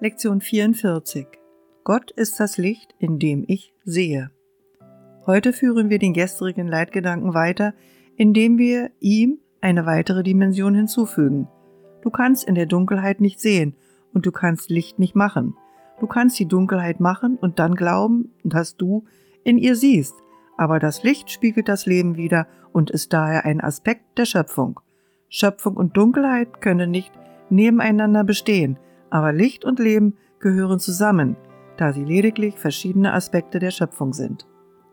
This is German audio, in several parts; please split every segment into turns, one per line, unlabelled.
Lektion 44 Gott ist das Licht, in dem ich sehe. Heute führen wir den gestrigen Leitgedanken weiter, indem wir ihm eine weitere Dimension hinzufügen. Du kannst in der Dunkelheit nicht sehen und du kannst Licht nicht machen. Du kannst die Dunkelheit machen und dann glauben, dass du in ihr siehst, aber das Licht spiegelt das Leben wider und ist daher ein Aspekt der Schöpfung. Schöpfung und Dunkelheit können nicht nebeneinander bestehen, aber Licht und Leben gehören zusammen, da sie lediglich verschiedene Aspekte der Schöpfung sind.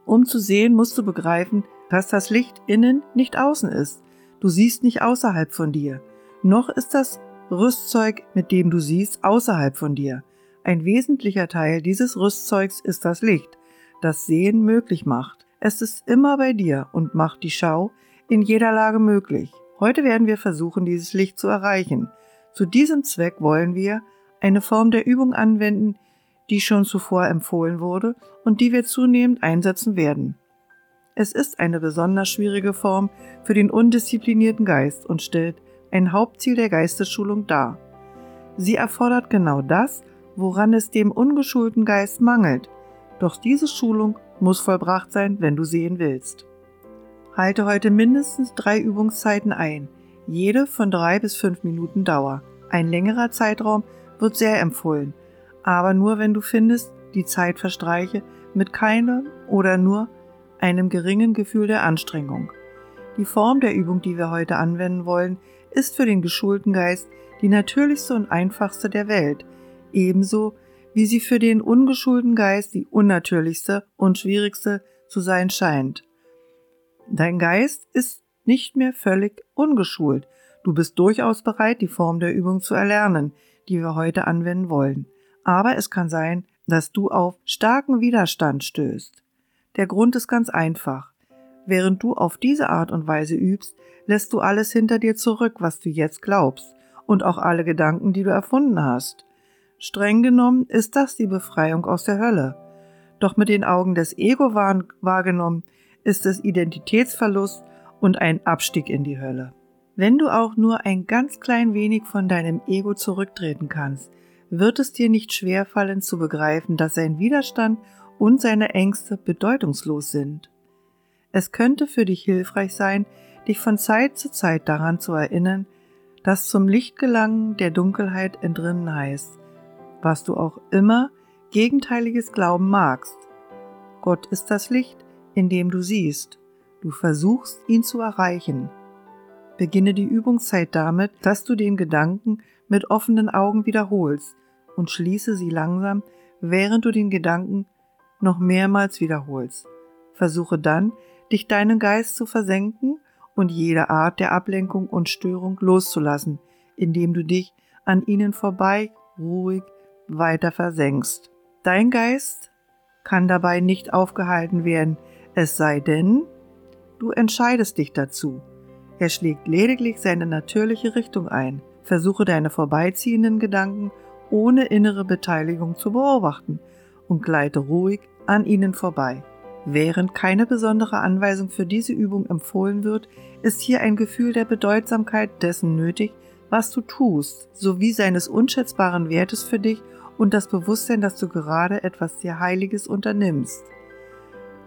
Um zu sehen, musst du begreifen, dass das Licht innen nicht außen ist. Du siehst nicht außerhalb von dir. Noch ist das Rüstzeug, mit dem du siehst, außerhalb von dir. Ein wesentlicher Teil dieses Rüstzeugs ist das Licht, das Sehen möglich macht. Es ist immer bei dir und macht die Schau in jeder Lage möglich. Heute werden wir versuchen, dieses Licht zu erreichen. Zu diesem Zweck wollen wir eine Form der Übung anwenden, die schon zuvor empfohlen wurde und die wir zunehmend einsetzen werden. Es ist eine besonders schwierige Form für den undisziplinierten Geist und stellt ein Hauptziel der Geistesschulung dar. Sie erfordert genau das, woran es dem ungeschulten Geist mangelt, doch diese Schulung muss vollbracht sein, wenn du sehen willst. Halte heute mindestens drei Übungszeiten ein, jede von drei bis fünf Minuten Dauer. Ein längerer Zeitraum wird sehr empfohlen, aber nur wenn du findest, die Zeit verstreiche mit keinem oder nur einem geringen Gefühl der Anstrengung. Die Form der Übung, die wir heute anwenden wollen, ist für den geschulten Geist die natürlichste und einfachste der Welt, ebenso wie sie für den ungeschulten Geist die unnatürlichste und schwierigste zu sein scheint. Dein Geist ist nicht mehr völlig ungeschult. Du bist durchaus bereit, die Form der Übung zu erlernen, die wir heute anwenden wollen. Aber es kann sein, dass du auf starken Widerstand stößt. Der Grund ist ganz einfach. Während du auf diese Art und Weise übst, lässt du alles hinter dir zurück, was du jetzt glaubst, und auch alle Gedanken, die du erfunden hast. Streng genommen ist das die Befreiung aus der Hölle. Doch mit den Augen des Ego wahrgenommen ist es Identitätsverlust und ein Abstieg in die Hölle. Wenn du auch nur ein ganz klein wenig von deinem Ego zurücktreten kannst, wird es dir nicht schwerfallen zu begreifen, dass sein Widerstand und seine Ängste bedeutungslos sind. Es könnte für dich hilfreich sein, dich von Zeit zu Zeit daran zu erinnern, dass zum Lichtgelangen der Dunkelheit entrinnen heißt, was du auch immer gegenteiliges Glauben magst. Gott ist das Licht, in dem du siehst. Du versuchst, ihn zu erreichen. Beginne die Übungszeit damit, dass du den Gedanken mit offenen Augen wiederholst und schließe sie langsam, während du den Gedanken noch mehrmals wiederholst. Versuche dann, dich deinen Geist zu versenken und jede Art der Ablenkung und Störung loszulassen, indem du dich an ihnen vorbei ruhig weiter versenkst. Dein Geist kann dabei nicht aufgehalten werden, es sei denn, du entscheidest dich dazu. Er schlägt lediglich seine natürliche Richtung ein. Versuche deine vorbeiziehenden Gedanken ohne innere Beteiligung zu beobachten und gleite ruhig an ihnen vorbei. Während keine besondere Anweisung für diese Übung empfohlen wird, ist hier ein Gefühl der Bedeutsamkeit dessen nötig, was du tust, sowie seines unschätzbaren Wertes für dich und das Bewusstsein, dass du gerade etwas sehr Heiliges unternimmst.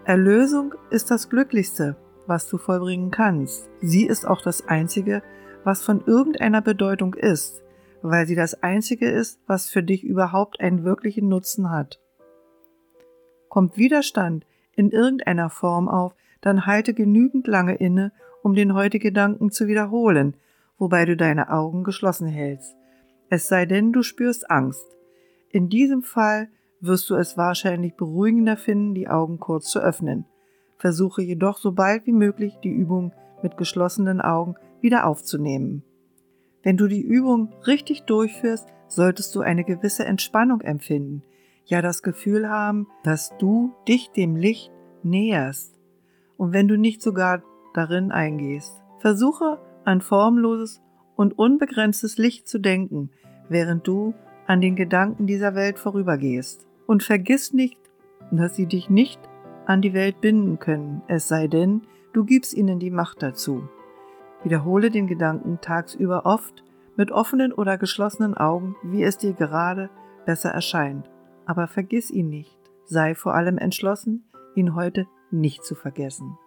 Erlösung ist das Glücklichste, was du vollbringen kannst. Sie ist auch das Einzige, was von irgendeiner Bedeutung ist, weil sie das Einzige ist, was für dich überhaupt einen wirklichen Nutzen hat. Kommt Widerstand in irgendeiner Form auf, dann halte genügend lange inne, um den heutigen Gedanken zu wiederholen, wobei du deine Augen geschlossen hältst. Es sei denn, du spürst Angst. In diesem Fall wirst du es wahrscheinlich beruhigender finden, die Augen kurz zu öffnen. Versuche jedoch so bald wie möglich die Übung mit geschlossenen Augen wieder aufzunehmen. Wenn du die Übung richtig durchführst, solltest du eine gewisse Entspannung empfinden, ja das Gefühl haben, dass du dich dem Licht näherst. Und wenn du nicht sogar darin eingehst, versuche an formloses und unbegrenztes Licht zu denken, während du an den Gedanken dieser Welt vorübergehst. Und vergiss nicht, dass sie dich nicht an die Welt binden können, es sei denn, du gibst ihnen die Macht dazu. Wiederhole den Gedanken tagsüber oft mit offenen oder geschlossenen Augen, wie es dir gerade besser erscheint. Aber vergiss ihn nicht. Sei vor allem entschlossen, ihn heute nicht zu vergessen.